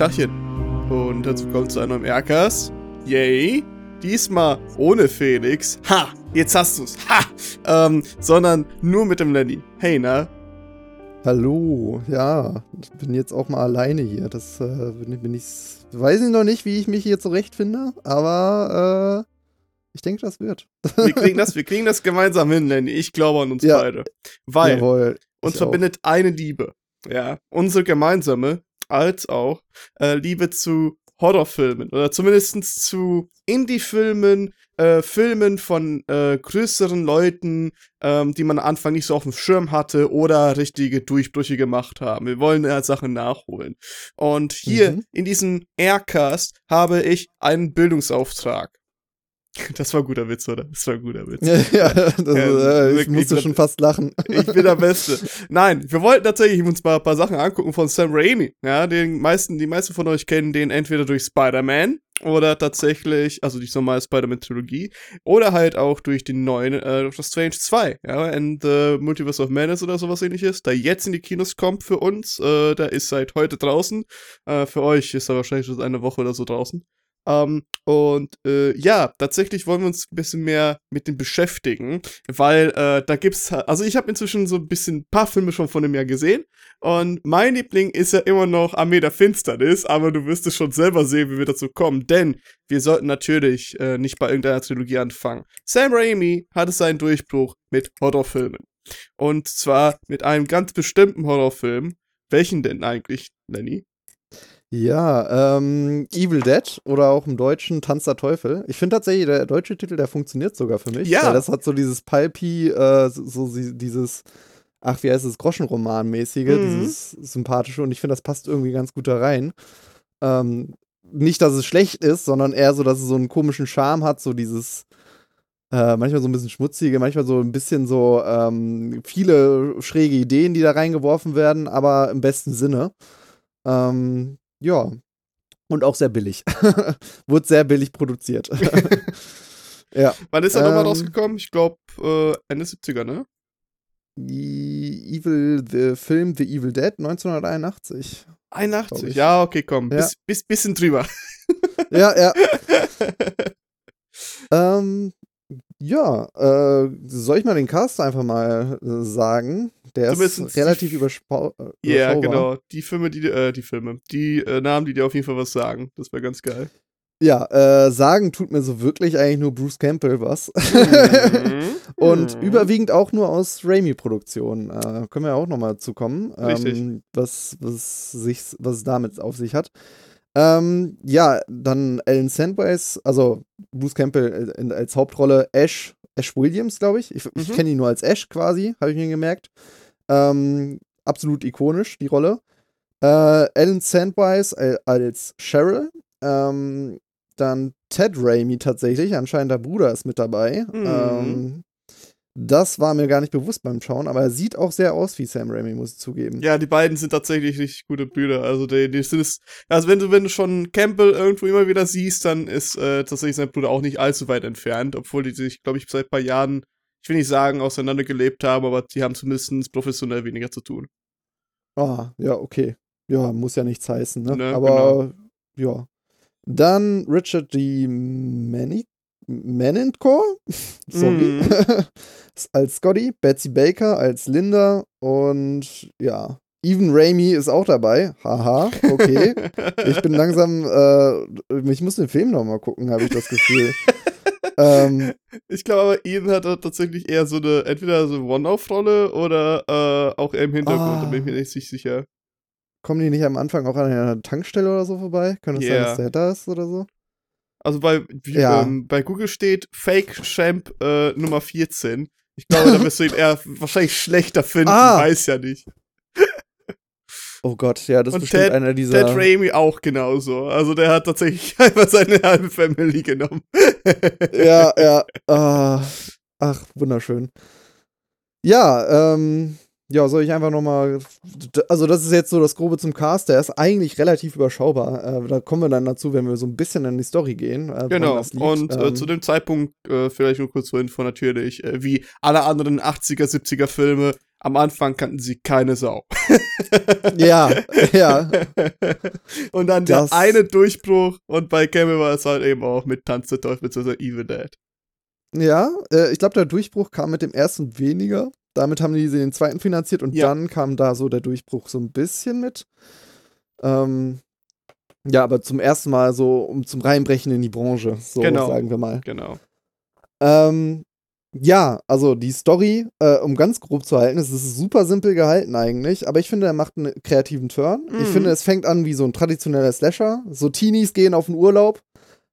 Dachchen. Und herzlich willkommen zu einem neuen Aircast. Yay. Diesmal ohne Felix. Ha! Jetzt hast du's. Ha! Ähm, sondern nur mit dem Lenny. Hey, na? Hallo, ja, ich bin jetzt auch mal alleine hier. Das äh, bin, bin ich, weiß ich noch nicht, wie ich mich hier zurechtfinde, aber äh, ich denke, das wird. Wir kriegen das, wir kriegen das gemeinsam hin, Lenny. Ich glaube an uns Ja. beide. Weil Jawohl, uns verbindet eine Liebe. Ja, unsere gemeinsame, als auch äh, Liebe zu Horrorfilmen oder zumindest zu Indie-Filmen, äh, Filmen von äh, größeren Leuten, ähm, die man am Anfang nicht so auf dem Schirm hatte oder richtige Durchbrüche gemacht haben. Wir wollen ja Sachen nachholen. Und hier Mhm. in diesem Aircast habe ich einen Bildungsauftrag. Das war ein guter Witz, oder? Das war ein guter Witz. ja, das, Ja, äh, ich wirklich, musste das- schon fast lachen. Ich bin der Beste. Nein, wir wollten tatsächlich uns mal ein paar Sachen angucken von Sam Raimi. Ja, den meisten, die meisten von euch kennen den entweder durch Spider-Man oder tatsächlich, also die normale Spider-Man-Trilogie, oder halt auch durch den neuen äh, Doctor Strange 2, ja, and the Multiverse of Madness oder sowas ähnliches, der jetzt in die Kinos kommt für uns, äh, der ist seit heute draußen. Äh, für euch ist er wahrscheinlich schon eine Woche oder so draußen. Ähm, und äh, ja, tatsächlich wollen wir uns ein bisschen mehr mit dem beschäftigen, weil äh, da gibt's, also ich habe inzwischen so ein bisschen ein paar Filme schon von dem Jahr gesehen und mein Liebling ist ja immer noch Armee der Finsternis, aber du wirst es schon selber sehen, wie wir dazu kommen, denn wir sollten natürlich äh, nicht bei irgendeiner Trilogie anfangen. Sam Raimi hatte seinen Durchbruch mit Horrorfilmen und zwar mit einem ganz bestimmten Horrorfilm. Welchen denn eigentlich, Lenny? Ja, ähm, Evil Dead oder auch im Deutschen Tanz der Teufel. Ich finde tatsächlich, der deutsche Titel, der funktioniert sogar für mich. Ja. Weil das hat so dieses Pulpy, äh, so, so dieses, ach, wie heißt es, Groschenroman-mäßige, Mhm. dieses sympathische. Und ich finde, das passt irgendwie ganz gut da rein. Ähm, nicht, dass es schlecht ist, sondern eher so, dass es so einen komischen Charme hat, so dieses, äh, manchmal so ein bisschen schmutzige, manchmal so ein bisschen so ähm, viele schräge Ideen, die da reingeworfen werden, aber im besten Sinne. Ähm, ja. Und auch sehr billig. Wurde sehr billig produziert. ja. Wann ist er nochmal Ähm, rausgekommen? Ich glaube äh, Ende 70er, ne? Evil, the Film The Evil Dead 1981. 81. Glaub ich. Ja, okay, komm. Ja. Bis, bis, bisschen drüber. Ja, ja. ähm, ja, äh, soll ich mal den Cast einfach mal äh, sagen? Der Zumindest ist relativ äh, Ja, überschaubar. genau. Die Filme, die, äh, die Filme, die äh, Namen, die dir auf jeden Fall was sagen. Das wäre ganz geil. Ja, äh, sagen tut mir so wirklich eigentlich nur Bruce Campbell was. Mhm. Und Mhm. überwiegend auch nur aus Raimi-Produktionen. Äh, können wir ja auch nochmal zu kommen, Richtig. ähm, was, was, sich, was es damit auf sich hat. Ähm, ja, dann Alan Sandways, also Bruce Campbell äh, als Hauptrolle, Ash, Ash Williams, glaube ich. Ich, ich Mhm. kenne ihn nur als Ash quasi, habe ich mir gemerkt. Ähm, absolut ikonisch, die Rolle. Äh, Alan Sandwise äh, als Cheryl. Ähm, dann Ted Raimi tatsächlich, anscheinend der Bruder ist mit dabei. Mhm. Ähm, das war mir gar nicht bewusst beim Schauen, aber er sieht auch sehr aus wie Sam Raimi, muss ich zugeben. Ja, die beiden sind tatsächlich richtig gute Brüder. Also die, die sind es, also wenn du, wenn du schon Campbell irgendwo immer wieder siehst, dann ist äh, tatsächlich sein Bruder auch nicht allzu weit entfernt, obwohl die sich, glaube ich, seit ein paar Jahren, ich will nicht sagen, auseinandergelebt haben, aber die haben zumindest professionell weniger zu tun. Ah, ja, okay. Ja, muss ja nichts heißen, ne? Ne, aber ja. Dann Richard D. Manic Menencore, sorry, Mhm. als Scotty, Betsy Baker als Linda und ja, Even Raimi ist auch dabei. Haha, okay. Ich bin langsam, äh, ich muss den Film noch mal gucken, habe ich das Gefühl. ähm, Ich glaube aber, Ian hat da tatsächlich eher so eine, entweder so eine One-Off-Rolle oder äh, auch eher im Hintergrund, Ah. da bin ich mir nicht sicher. kommen die nicht am Anfang auch an einer Tankstelle oder so vorbei? Könnte es sein, Ja. dass der da ist oder so? Also bei, wie, Ja. ähm, bei Google steht Fake Champ äh, Nummer 14. Ich glaube, da wirst du ihn eher wahrscheinlich schlechter finden, Ah. weiß ja nicht. Oh Gott, ja, das ist bestimmt Ted- einer dieser. Ted Raimi auch genauso. Also der hat tatsächlich einfach seine halbe Family genommen. ja, ja. Ah, ach, wunderschön. Ja, ähm, ja, soll ich einfach nochmal. Also, das ist jetzt so das Grobe zum Cast. Der ist eigentlich relativ überschaubar. Äh, da kommen wir dann dazu, wenn wir so ein bisschen in die Story gehen. Äh, Genau. Und äh, Ähm, zu dem Zeitpunkt, äh, vielleicht nur kurz zur Info natürlich, äh, wie alle anderen 80er, 70er Filme, am Anfang kannten sie keine Sau. ja, ja. und dann Das- der eine Durchbruch und bei Camel war es halt eben auch mit Tanz der Teufel bzw. Evil Dead. Ja, ich glaube, der Durchbruch kam mit dem ersten weniger. Damit haben die den zweiten finanziert und Ja. dann kam da so der Durchbruch so ein bisschen mit. Ähm, ja, aber zum ersten Mal so um zum Reinbrechen in die Branche, so Genau. sagen wir mal. Genau. Ähm, ja, also die Story, äh, um ganz grob zu halten, es ist super simpel gehalten eigentlich, aber ich finde, er macht einen kreativen Turn. Ich Mhm. finde, es fängt an wie so ein traditioneller Slasher. So Teenies gehen auf den Urlaub,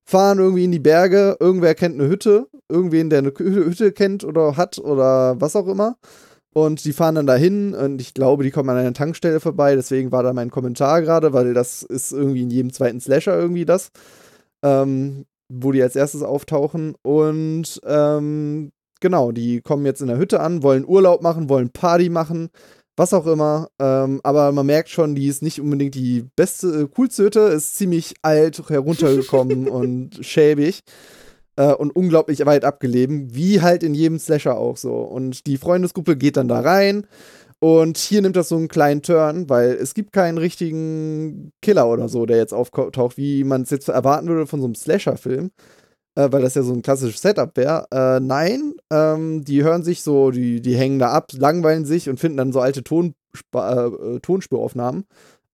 fahren irgendwie in die Berge, irgendwer kennt eine Hütte, irgendwen, der eine Hü- Hütte kennt oder hat oder was auch immer. Und die fahren dann dahin und ich glaube, die kommen an einer Tankstelle vorbei, deswegen war da mein Kommentar gerade, weil das ist irgendwie in jedem zweiten Slasher irgendwie das. Ähm, wo die als erstes auftauchen. Und ähm, genau, die kommen jetzt in der Hütte an, wollen Urlaub machen, wollen Party machen, was auch immer. Ähm, aber man merkt schon, die ist nicht unbedingt die beste, äh, coolste Hütte, ist ziemlich alt, heruntergekommen und schäbig. Äh, und unglaublich weit abgelegen, wie halt in jedem Slasher auch so. Und die Freundesgruppe geht dann da rein. Und hier nimmt das so einen kleinen Turn, weil es gibt keinen richtigen Killer oder so, der jetzt auftaucht, wie man es jetzt erwarten würde von so einem Slasher-Film, äh, weil das ja so ein klassisches Setup wäre. Äh, nein, ähm, die hören sich so, die, die hängen da ab, langweilen sich und finden dann so alte Tonspa äh, Tonspuraufnahmen,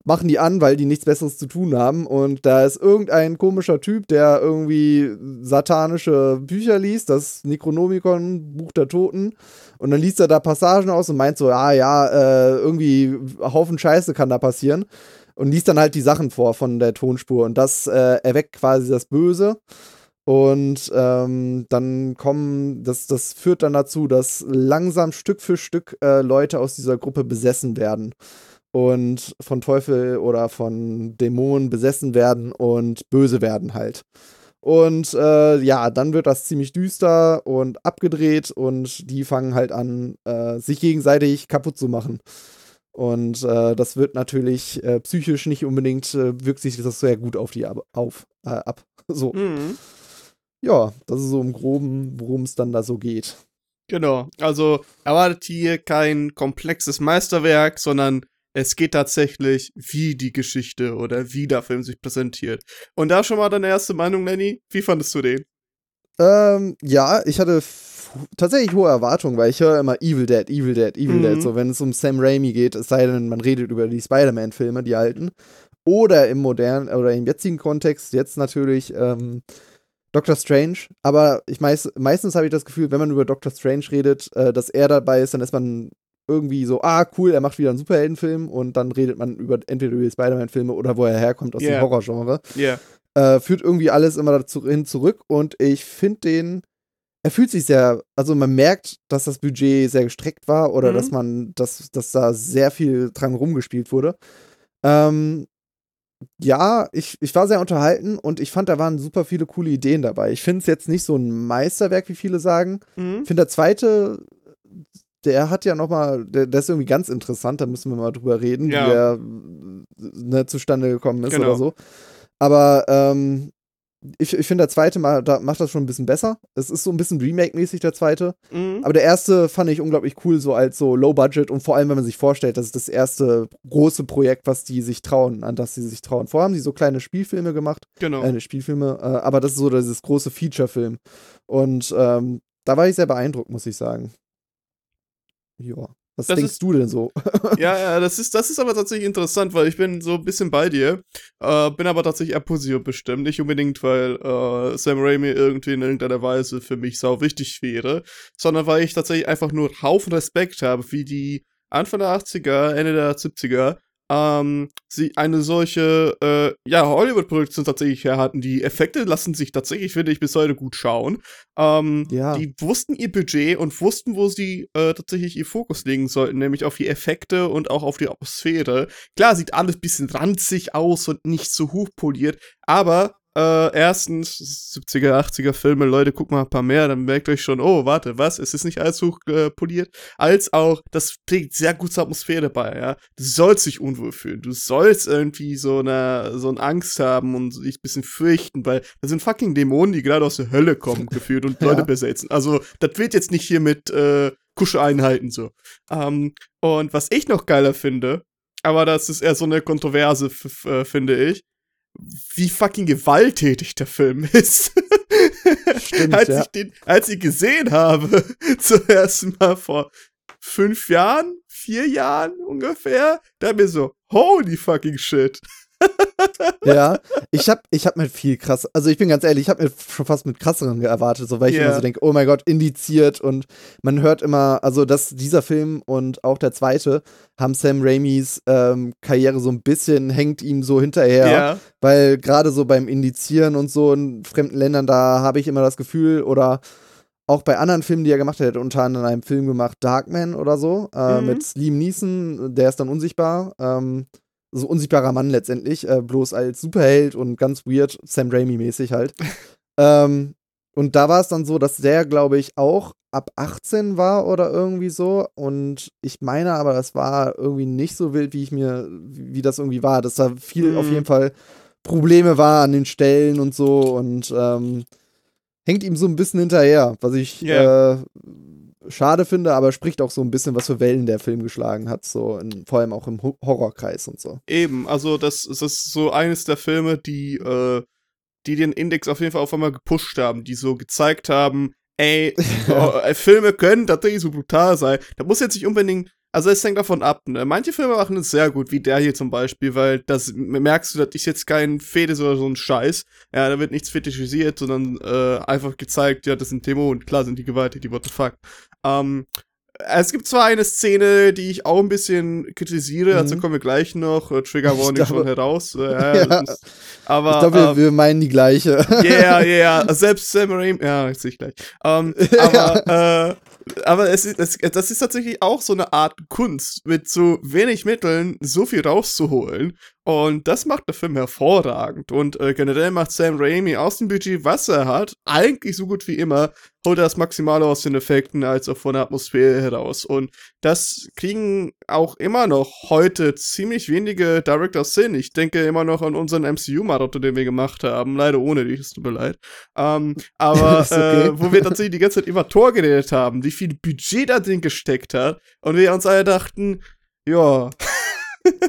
machen die an, weil die nichts Besseres zu tun haben. Und da ist irgendein komischer Typ, der irgendwie satanische Bücher liest, das Necronomicon, Buch der Toten. Und dann liest er da Passagen aus und meint so, ja, ja, äh, irgendwie Haufen Scheiße kann da passieren. Und liest dann halt die Sachen vor von der Tonspur. Und das äh, erweckt quasi das Böse. Und ähm, dann kommen, das, das führt dann dazu, dass langsam Stück für Stück äh, Leute aus dieser Gruppe besessen werden. Und von Teufel oder von Dämonen besessen werden und böse werden halt. Und äh, ja, dann wird das ziemlich düster und abgedreht und die fangen halt an, äh, sich gegenseitig kaputt zu machen. Und äh, das wird natürlich äh, psychisch nicht unbedingt, äh, wirkt sich das sehr gut auf die ab, auf, ab. So. Mhm. Ja, das ist so im Groben, worum es dann da so geht. Genau. Also erwartet hier kein komplexes Meisterwerk, sondern es geht tatsächlich, wie die Geschichte oder wie der Film sich präsentiert. Und da schon mal deine erste Meinung, Lenny. Wie fandest du den? Ähm, ja, ich hatte tatsächlich hohe Erwartungen, weil ich höre immer Evil Dead, Evil Dead, Evil Mhm. Dead, so wenn es um Sam Raimi geht, es sei denn, man redet über die Spider-Man-Filme, die alten. Oder im modernen, oder im jetzigen Kontext, jetzt natürlich ähm, Doctor Strange. Aber ich meist, meistens habe ich das Gefühl, wenn man über Doctor Strange redet, äh, dass er dabei ist, dann ist man irgendwie so, ah, cool, er macht wieder einen Superheldenfilm und dann redet man über entweder über die Spider-Man-Filme oder wo er herkommt aus Yeah. dem Horrorgenre Ja. äh, führt irgendwie alles immer dazu hin zurück und ich finde den, er fühlt sich sehr, also man merkt, dass das Budget sehr gestreckt war oder Mhm. dass man, dass, dass da sehr viel dran rumgespielt wurde. Ähm, ja, ich, ich war sehr unterhalten und ich fand, da waren super viele coole Ideen dabei. Ich finde es jetzt nicht so ein Meisterwerk, wie viele sagen. Mhm. Ich finde, der zweite, der hat ja noch mal, der, der ist irgendwie ganz interessant, da müssen wir mal drüber reden, Ja. wie der ne, zustande gekommen ist Genau. oder so. Aber ähm, ich, ich finde, der zweite mal, da macht das schon ein bisschen besser. Es ist so ein bisschen Remake-mäßig, der zweite. Mhm. Aber der erste fand ich unglaublich cool, so als so Low Budget und vor allem, wenn man sich vorstellt, das ist das erste große Projekt, was die sich trauen, an das sie sich trauen. Vorher haben die so kleine Spielfilme gemacht, Genau. äh, Spielfilme, äh, aber das ist so dieses große Feature-Film. Und ähm, da war ich sehr beeindruckt, muss ich sagen. Ja. Was Das denkst ist- du denn so? Ja, ja, das ist, das ist aber tatsächlich interessant, weil ich bin so ein bisschen bei dir, äh, bin aber tatsächlich eher positiv bestimmt. Nicht unbedingt, weil äh, Sam Raimi irgendwie in irgendeiner Weise für mich sau wichtig wäre, sondern weil ich tatsächlich einfach nur Haufen Respekt habe, wie die Anfang der 80er, Ende der 70er ähm, sie eine solche, äh, ja, Hollywood-Produktion tatsächlich her hatten. Die Effekte lassen sich tatsächlich, finde ich, bis heute gut schauen. Ähm, Ja. Die wussten ihr Budget und wussten, wo sie äh, tatsächlich ihr Fokus legen sollten, nämlich auf die Effekte und auch auf die Atmosphäre. Klar, sieht alles bisschen ranzig aus und nicht so hochpoliert, aber äh, erstens, 70er, 80er Filme, Leute, guckt mal ein paar mehr, dann merkt euch schon, oh, warte, was, es ist nicht alles hoch äh, poliert, als auch, das trägt sehr gut zur Atmosphäre bei, ja. Du sollst dich unwohl fühlen, du sollst irgendwie so eine, so eine Angst haben und dich ein bisschen fürchten, weil das sind fucking Dämonen, die gerade aus der Hölle kommen, gefühlt und Leute Ja. besetzen. Also, das wird jetzt nicht hier mit äh, Kuscheinheiten so. Ähm, und was ich noch geiler finde, aber das ist eher so eine Kontroverse, äh, finde ich. Wie fucking gewalttätig der Film ist. Stimmt, als, ja. ich den, als ich gesehen habe, zuerst mal vor fünf Jahren, vier Jahren ungefähr, da mir so, holy fucking shit. ja, ich hab, ich hab mit viel krass, also ich bin ganz ehrlich, ich hab mir schon fast mit krasseren erwartet, so weil ich yeah. immer so denke, oh mein Gott, indiziert und man hört immer, also dass dieser Film und auch der zweite haben Sam Raimis ähm, Karriere so ein bisschen, hängt ihm so hinterher, yeah. weil gerade so beim Indizieren und so in fremden Ländern, da habe ich immer das Gefühl oder auch bei anderen Filmen, die er gemacht hat, unter anderem einen Film gemacht, Darkman oder so, äh, mhm. mit Liam Neeson, der ist dann unsichtbar. Ähm, so unsichtbarer Mann letztendlich, äh, bloß als Superheld und ganz weird, Sam Raimi-mäßig halt. ähm, und da war es dann so, dass der, glaube ich, auch ab 18 war oder irgendwie so. Und ich meine aber, das war irgendwie nicht so wild, wie ich mir, wie, wie das irgendwie war. Dass da viel mhm. auf jeden Fall Probleme war an den Stellen und so und ähm, hängt ihm so ein bisschen hinterher, was ich yeah. äh, schade finde, aber spricht auch so ein bisschen, was für Wellen der Film geschlagen hat, so in, vor allem auch im Horrorkreis und so. Eben, also das, das ist so eines der Filme, die, äh, die den Index auf jeden Fall auf einmal gepusht haben, die so gezeigt haben, ey, oh, Filme können tatsächlich so brutal sein. Da muss jetzt nicht unbedingt also es hängt davon ab. Ne? Manche Filme machen es sehr gut, wie der hier zum Beispiel, weil das merkst du, das ist jetzt kein Fetis oder so ein Scheiß. Ja, da wird nichts fetischisiert, sondern äh, einfach gezeigt, ja, das sind Dämonen. Klar sind die gewaltig, die what the fuck. Ähm, es gibt zwar eine Szene, die ich auch ein bisschen kritisiere, mhm. dazu kommen wir gleich noch. Äh, Trigger Warning schon heraus. Äh, ja, aber, ich glaube, wir, ähm, wir, meinen die gleiche. Ja, yeah, ja, yeah. selbst Sam Raimi, ja, sehe ich gleich. Ähm, aber, äh, aber es ist, es, das ist tatsächlich auch so eine Art Kunst, mit so wenig Mitteln so viel rauszuholen. Und das macht der Film hervorragend. Und äh, generell macht Sam Raimi aus dem Budget, was er hat, eigentlich so gut wie immer, holt er das Maximale aus den Effekten als auch von der Atmosphäre heraus. Und das kriegen auch immer noch heute ziemlich wenige Directors hin. Ich denke immer noch an unseren MCU-Marathon, den wir gemacht haben. Leider ohne dich, es tut mir leid. Ähm, aber okay. äh, wo wir tatsächlich die ganze Zeit über Tor geredet haben, wie viel Budget da drin gesteckt hat. Und wir uns alle dachten, ja.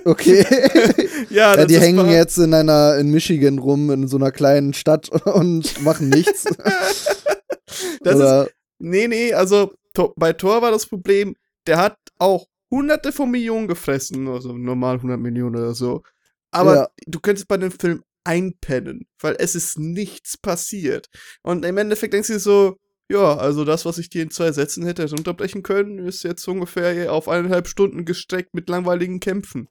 Okay. ja, ja, die hängen jetzt in einer in Michigan rum in so einer kleinen Stadt und machen nichts. das Oder? ist Nee, nee, also bei Thor war das Problem, der hat auch hunderte von Millionen gefressen, also normal 100 Millionen oder so. Aber ja. du könntest bei dem Film einpennen, weil es ist nichts passiert. Und im Endeffekt denkst du dir so, ja, also das, was ich dir in zwei Sätzen hätte unterbrechen können, ist jetzt ungefähr auf eineinhalb Stunden gestreckt mit langweiligen Kämpfen.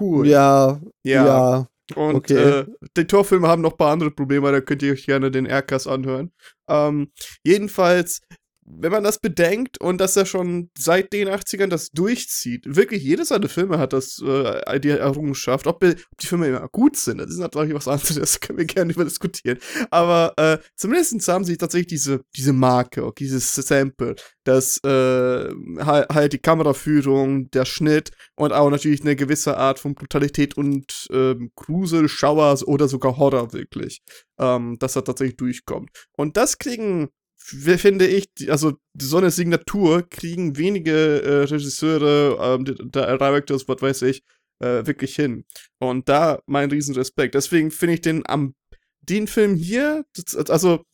Cool. Ja, ja. ja. Und okay. äh, die Torfilme haben noch ein paar andere Probleme, da könnt ihr euch gerne den Aircast anhören. Ähm, jedenfalls wenn man das bedenkt und dass er schon seit den 80ern das durchzieht, wirklich jedes seiner Filme hat das äh, die Errungenschaft, ob, ob, die Filme immer gut sind, das ist natürlich was anderes, das können wir gerne über diskutieren. Aber äh, zumindest haben sie tatsächlich diese, diese Marke, okay, dieses Sample, das äh, halt die Kameraführung, der Schnitt und auch natürlich eine gewisse Art von Brutalität und ähm, Grusel, Schauer oder sogar Horror wirklich, ähm, dass er tatsächlich durchkommt. Und das kriegen finde ich, also so eine Signatur kriegen wenige äh, Regisseure, ähm, Directors, was weiß ich, äh, wirklich hin. Und da mein Riesenrespekt. Deswegen finde ich den am den Film hier, also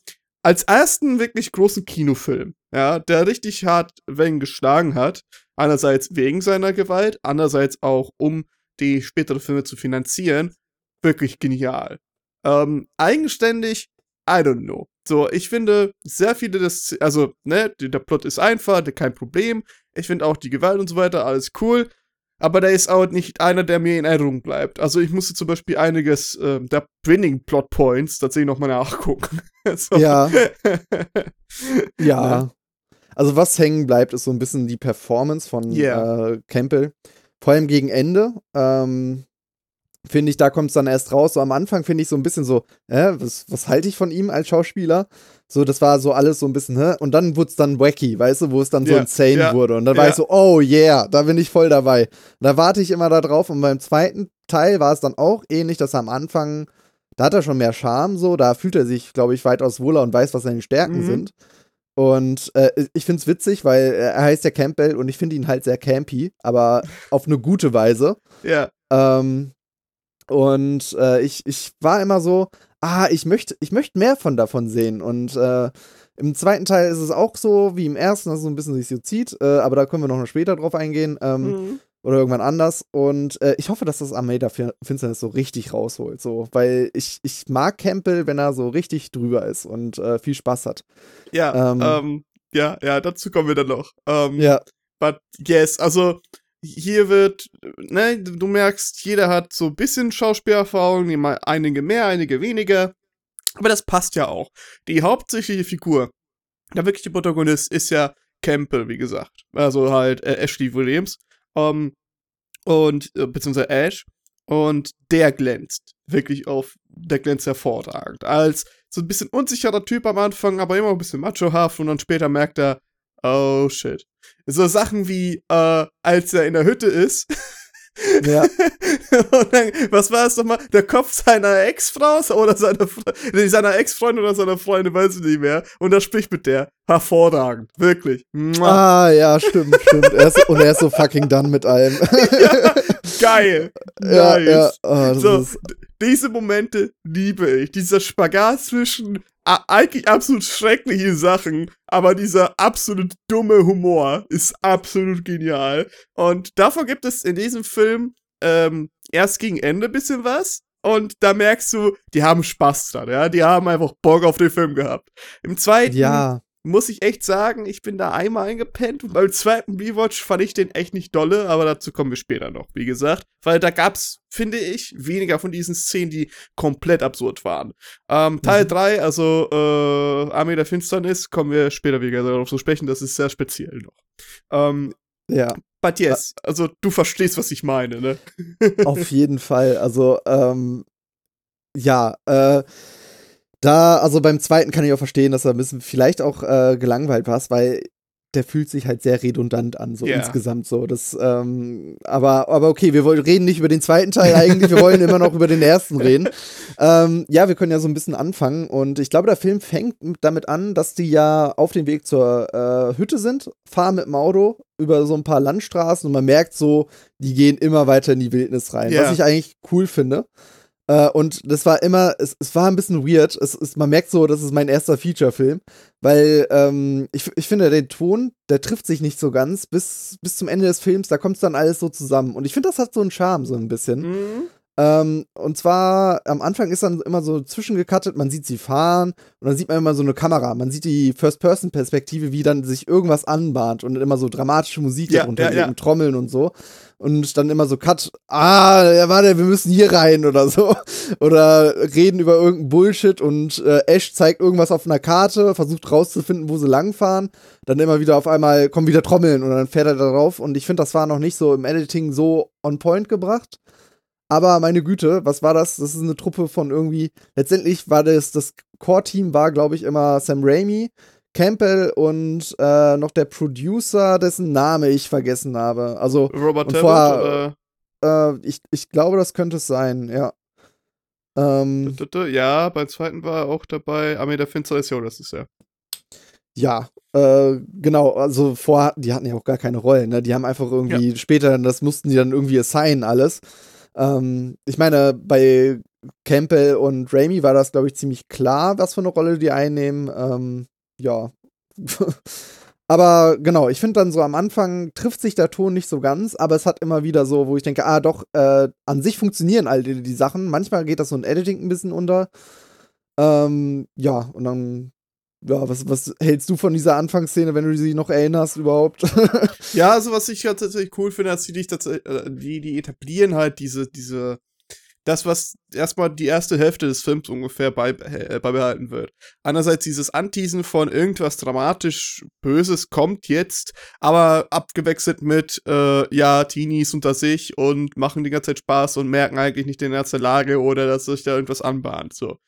als ersten wirklich großen Kinofilm, ja, der richtig hart Wellen geschlagen hat. Einerseits wegen seiner Gewalt, andererseits auch um die späteren Filme zu finanzieren. Wirklich genial. Ähm, eigenständig, I don't know. So, ich finde, sehr viele des, also, ne, der Plot ist einfach, kein Problem. Ich finde auch die Gewalt und so weiter, alles cool. Aber da ist auch nicht einer, der mir in Erinnerung bleibt. Also ich musste zum Beispiel einiges äh, der Winning Plot Points tatsächlich nochmal nachgucken. so. Ja. ja. ja. Also was hängen bleibt, ist so ein bisschen die Performance von yeah. äh, Campbell. Vor allem gegen Ende. Ähm, finde ich, da kommt es dann erst raus. So am Anfang finde ich so ein bisschen so, äh, was, was halte ich von ihm als Schauspieler? So, das war so alles so ein bisschen, hä? Und dann wurde es dann wacky, weißt du, wo es dann ja, so insane ja, wurde. Und dann ja. war ich so, oh yeah, da bin ich voll dabei. Und da warte ich immer da drauf. Und beim zweiten Teil war es dann auch ähnlich, dass er am Anfang, da hat er schon mehr Charme, so, da fühlt er sich, glaube ich, weitaus wohler und weiß, was seine Stärken mhm. sind. Und äh, ich finde es witzig, weil er heißt ja Campbell und ich finde ihn halt sehr campy, aber auf eine gute Weise. Ja. Ähm, und äh, ich, ich war immer so, ah, ich möchte, ich möchte mehr von davon sehen. Und äh, im zweiten Teil ist es auch so wie im ersten, dass es so ein bisschen sich so zieht, äh, aber da können wir noch später drauf eingehen. Ähm, mhm. Oder irgendwann anders. Und äh, ich hoffe, dass das Armada Finsternis so richtig rausholt. So, weil ich, ich mag Campbell, wenn er so richtig drüber ist und äh, viel Spaß hat. Ja, ähm, ähm, ja, ja, dazu kommen wir dann noch. Ähm, ja. But yes, also hier wird, ne, du merkst, jeder hat so ein bisschen Schauspielerfahrung, einige mehr, einige weniger. Aber das passt ja auch. Die hauptsächliche Figur, der wirkliche Protagonist, ist ja Campbell, wie gesagt. Also halt äh, Ashley Williams. Ähm, und, äh, beziehungsweise Ash. Und der glänzt. Wirklich auf, der glänzt hervorragend. Als so ein bisschen unsicherer Typ am Anfang, aber immer ein bisschen machohaft und dann später merkt er, oh shit. So Sachen wie, äh, als er in der Hütte ist Ja. und dann, was war es nochmal? Der Kopf seiner Ex-Frau oder seiner, seiner Ex-Freundin oder seiner Freundin, weiß ich nicht mehr. Und er spricht mit der. Hervorragend. Wirklich. Ah, ja, stimmt, stimmt. Er ist, und er ist so fucking done mit allem. ja, geil. Ja, nice. Ja, oh, so, diese Momente liebe ich. Dieser Spagat zwischen eigentlich absolut schreckliche Sachen, aber dieser absolut dumme Humor ist absolut genial. Und davon gibt es in diesem Film ähm, erst gegen Ende ein bisschen was. Und da merkst du, die haben Spaß dran, ja. Die haben einfach Bock auf den Film gehabt. Im zweiten ja muss ich echt sagen, ich bin da einmal eingepennt. Und beim zweiten Rewatch fand ich den echt nicht dolle, aber dazu kommen wir später noch, wie gesagt. Weil da gab's, finde ich, weniger von diesen Szenen, die komplett absurd waren. Ähm, Teil 3, mhm. also äh, Armee der Finsternis, kommen wir später wieder darauf zu sprechen, das ist sehr speziell noch. Ähm, ja. But yes, also du verstehst, was ich meine, ne? Auf jeden Fall. Also, ähm, ja, äh, da, also beim zweiten kann ich auch verstehen, dass er ein bisschen vielleicht auch äh, gelangweilt war, weil der fühlt sich halt sehr redundant an, so yeah. insgesamt so. Das, ähm, aber, aber okay, wir wollen, reden nicht über den zweiten Teil eigentlich, wir wollen immer noch über den ersten reden. Ähm, ja, wir können ja so ein bisschen anfangen und ich glaube, der Film fängt damit an, dass die ja auf dem Weg zur äh, Hütte sind, fahren mit dem Auto über so ein paar Landstraßen und man merkt so, die gehen immer weiter in die Wildnis rein, yeah. was ich eigentlich cool finde. Äh, und das war immer, es, es war ein bisschen weird. Es, es, man merkt so, das ist mein erster Feature-Film, weil ähm, ich, ich finde, den Ton, der trifft sich nicht so ganz. Bis, bis zum Ende des Films, da kommt es dann alles so zusammen. Und ich finde, das hat so einen Charme, so ein bisschen. Mhm. Ähm, und zwar, am Anfang ist dann immer so zwischengekattet, man sieht sie fahren und dann sieht man immer so eine Kamera. Man sieht die First-Person-Perspektive, wie dann sich irgendwas anbahnt und immer so dramatische Musik ja, darunter, ja, ja. Trommeln und so und dann immer so Cut, ah, ja, warte, wir müssen hier rein oder so. Oder reden über irgendeinen Bullshit und äh, Ash zeigt irgendwas auf einer Karte, versucht rauszufinden, wo sie langfahren. Dann immer wieder auf einmal kommen wieder Trommeln und dann fährt er da drauf. Und ich finde, das war noch nicht so im Editing so on point gebracht. Aber meine Güte, was war das? Das ist eine Truppe von irgendwie. Letztendlich war das, das Core-Team war, glaube ich, immer Sam Raimi, Campbell und äh, noch der Producer, dessen Name ich vergessen habe. Also Robert Tabbert, vorher, äh, ich, ich glaube, das könnte es sein, ja. Ähm, ja, beim zweiten war er auch dabei. Armee der Finsternis, ja, das ist ja. Ja, äh, genau, also vorher, die hatten ja auch gar keine Rollen, ne? Die haben einfach irgendwie ja. später, das mussten die dann irgendwie assignen, alles. Ähm, ich meine, bei Campbell und Raimi war das, glaube ich, ziemlich klar, was für eine Rolle die einnehmen. Ähm, ja. aber genau, ich finde dann so am Anfang trifft sich der Ton nicht so ganz, aber es hat immer wieder so, wo ich denke, ah doch, äh, an sich funktionieren all die, die Sachen. Manchmal geht das so ein Editing ein bisschen unter. Ähm, ja, und dann ja, was, was hältst du von dieser Anfangsszene, wenn du sie noch erinnerst überhaupt? ja, also was ich ja tatsächlich cool finde, dass die dich äh, die, die etablieren halt diese, diese das, was erstmal die erste Hälfte des Films ungefähr äh, beibehalten wird. Einerseits dieses Anteasen von irgendwas dramatisch Böses kommt jetzt, aber abgewechselt mit, äh, ja, Teenies unter sich und machen die ganze Zeit Spaß und merken eigentlich nicht in erster Lage oder dass sich da irgendwas anbahnt, so.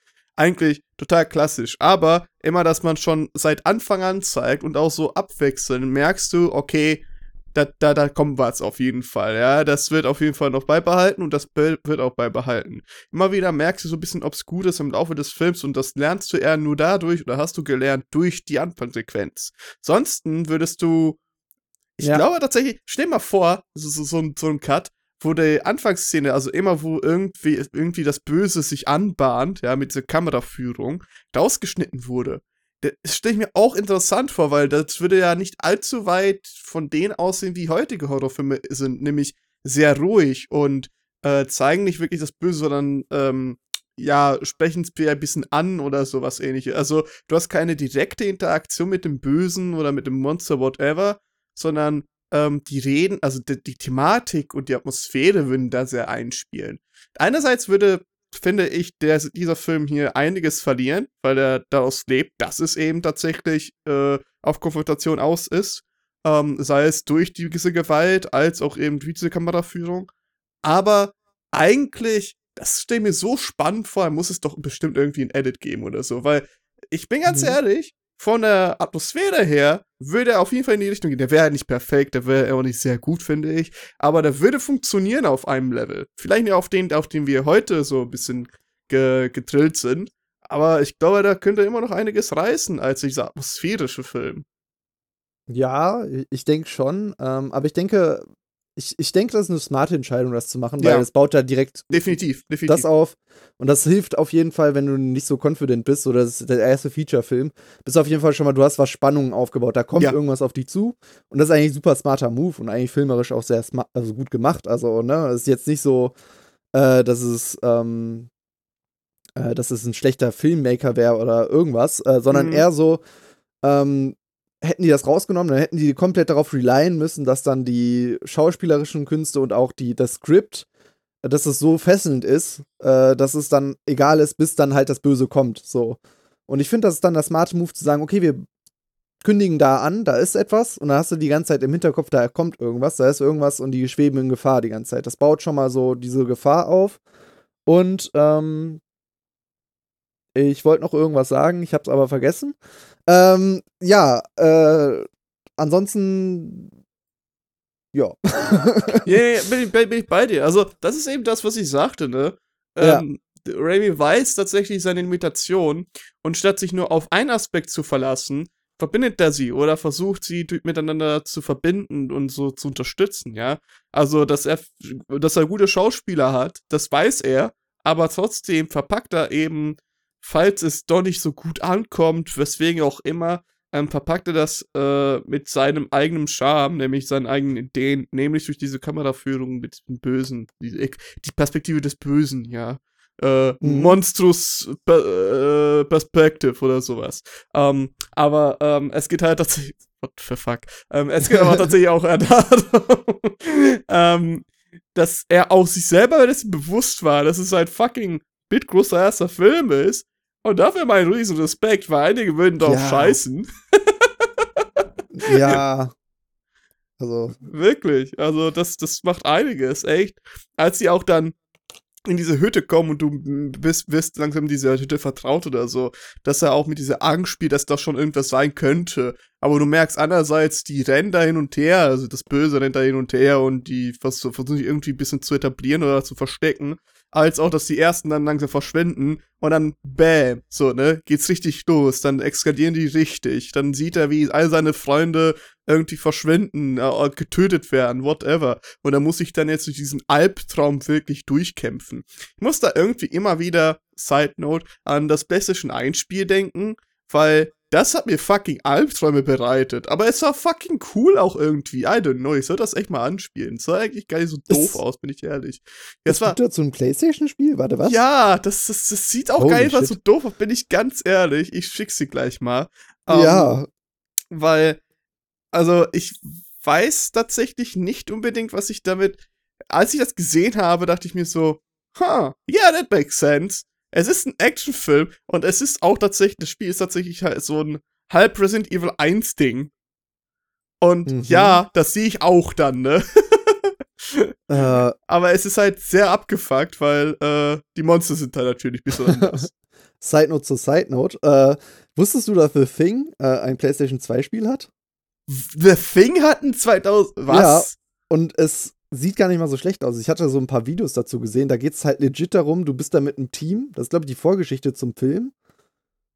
Eigentlich total klassisch, aber immer, dass man schon seit Anfang an zeigt und auch so abwechselnd, merkst du, okay, da, da, da kommen wir es auf jeden Fall, ja. Das wird auf jeden Fall noch beibehalten und das Bild wird auch beibehalten. Immer wieder merkst du so ein bisschen Obskures im Laufe des Films und das lernst du eher nur dadurch oder hast du gelernt durch die Anfangssequenz. Sonst würdest du, ich Ja. glaube tatsächlich, stell dir mal vor, so, so, so, ein- so ein Cut, wo die Anfangsszene, also immer wo irgendwie, irgendwie das Böse sich anbahnt, ja, mit dieser Kameraführung, rausgeschnitten wurde. Das stelle ich mir auch interessant vor, weil das würde ja nicht allzu weit von denen aussehen, wie heutige Horrorfilme sind, nämlich sehr ruhig und äh, zeigen nicht wirklich das Böse, sondern ähm, ja, sprechen es ein bisschen an oder sowas ähnliches. Also du hast keine direkte Interaktion mit dem Bösen oder mit dem Monster, whatever, sondern ähm, die reden, also die, die Thematik und die Atmosphäre würden da sehr einspielen. Einerseits würde, finde ich, der, dieser Film hier einiges verlieren, weil er daraus lebt, dass es eben tatsächlich äh, auf Konfrontation aus ist. Ähm, sei es durch diese Gewalt, als auch eben durch diese Kameraführung. Aber eigentlich, das stelle ich mir so spannend vor, muss es doch bestimmt irgendwie ein Edit geben oder so, weil ich bin ganz Mhm. ehrlich, von der Atmosphäre her würde er auf jeden Fall in die Richtung gehen. Der wäre halt nicht perfekt, der wäre auch nicht sehr gut, finde ich. Aber der würde funktionieren auf einem Level. Vielleicht nicht auf den, auf den wir heute so ein bisschen ge getrillt sind. Aber ich glaube, da könnte immer noch einiges reißen als dieser atmosphärische Film. Ja, ich denke schon. Ähm, aber ich denke, ich, ich denke, das ist eine smarte Entscheidung, das zu machen, weil Ja. es baut da direkt Definitiv, definitiv. das auf. Und das hilft auf jeden Fall, wenn du nicht so confident bist oder das ist der erste Feature-Film. Bist auf jeden Fall schon mal, du hast was Spannungen aufgebaut. Da kommt Ja. irgendwas auf dich zu. Und das ist eigentlich ein super smarter Move und eigentlich filmerisch auch sehr smart, also gut gemacht. Also, ne, es ist jetzt nicht so, äh, dass es, ähm, äh, dass es ein schlechter Filmmaker wäre oder irgendwas, äh, sondern Mhm. eher so, ähm, hätten die das rausgenommen, dann hätten die komplett darauf relyen müssen, dass dann die schauspielerischen Künste und auch die, das Skript, äh, dass es so fesselnd ist, äh, dass es dann egal ist, bis dann halt das Böse kommt. So. Und ich finde, das ist dann der smarte Move zu sagen, okay, wir kündigen da an, da ist etwas und dann hast du die ganze Zeit im Hinterkopf, da kommt irgendwas, da ist irgendwas und die schweben in Gefahr die ganze Zeit. Das baut schon mal so diese Gefahr auf. Und ähm, ich wollte noch irgendwas sagen, ich habe es aber vergessen. Ähm, ja, äh, ansonsten, ja. Ja, ja, ja, bin, ich, bin ich bei dir. Also, das ist eben das, was ich sagte, ne? Ja. Ähm, Raimi weiß tatsächlich seine Limitation und statt sich nur auf einen Aspekt zu verlassen, verbindet er sie oder versucht sie miteinander zu verbinden und so zu unterstützen, ja. Also, dass er, dass er gute Schauspieler hat, das weiß er, aber trotzdem verpackt er eben, falls es doch nicht so gut ankommt, weswegen auch immer, ähm, verpackt er das äh, mit seinem eigenen Charme, nämlich seinen eigenen Ideen, nämlich durch diese Kameraführung mit dem Bösen, die, die Perspektive des Bösen, ja. Äh, Mhm. Monstrous äh, Perspective oder sowas. Ähm, aber ähm, es geht halt tatsächlich. What the fuck? Ähm, es geht aber tatsächlich auch darum, ähm, dass er auch sich selber dessen bewusst war, dass es ein fucking bitgroßer erster Film ist. Und dafür mein riesen Respekt, weil einige würden drauf Ja. scheißen. ja. Also, Wirklich. Also, das, das macht einiges, echt. Als sie auch dann in diese Hütte kommen und du bist, wirst langsam dieser Hütte vertraut oder so, dass er auch mit dieser Angst spielt, dass das schon irgendwas sein könnte. Aber du merkst andererseits, die rennen da hin und her, also das Böse rennt da hin und her und die vers- versuchen sich irgendwie ein bisschen zu etablieren oder zu verstecken. Als auch, dass die ersten dann langsam verschwinden und dann bäm, so, ne, geht's richtig los, dann eskalieren die richtig. Dann sieht er, wie all seine Freunde irgendwie verschwinden, äh, getötet werden, whatever. Und er muss sich dann jetzt durch diesen Albtraum wirklich durchkämpfen. Ich muss da irgendwie immer wieder, Side Note, an das PlayStation 1 Spiel denken, weil das hat mir fucking Albträume bereitet. Aber es war fucking cool auch irgendwie. I don't know, ich soll das echt mal anspielen. Es sah eigentlich gar nicht so doof Es- aus, bin ich ehrlich. es Es war, gibt dazu ein Playstation-Spiel? Warte, was? ja, das, das, das sieht auch Holy gar nicht mal so doof aus, bin ich ganz ehrlich. Ich schick sie gleich mal. Ähm, ja. weil, also ich weiß tatsächlich nicht unbedingt, was ich damit. Als ich das gesehen habe, dachte ich mir so, huh, yeah, that makes sense. Es ist ein Actionfilm und es ist auch tatsächlich, das Spiel ist tatsächlich halt so ein halb Resident Evil 1 Ding. Und Mhm. ja, das sehe ich auch dann, ne? Äh, Aber es ist halt sehr abgefuckt, weil äh, die Monster sind da natürlich ein bisschen anders. Side Note zur Side Note. Äh, wusstest du, dass The Thing äh, ein PlayStation 2-Spiel hat? The Thing hatten 2000. Was? Ja. Und es sieht gar nicht mal so schlecht aus. Ich hatte so ein paar Videos dazu gesehen. Da geht es halt legit darum, du bist da mit einem Team. Das ist, glaube ich, die Vorgeschichte zum Film.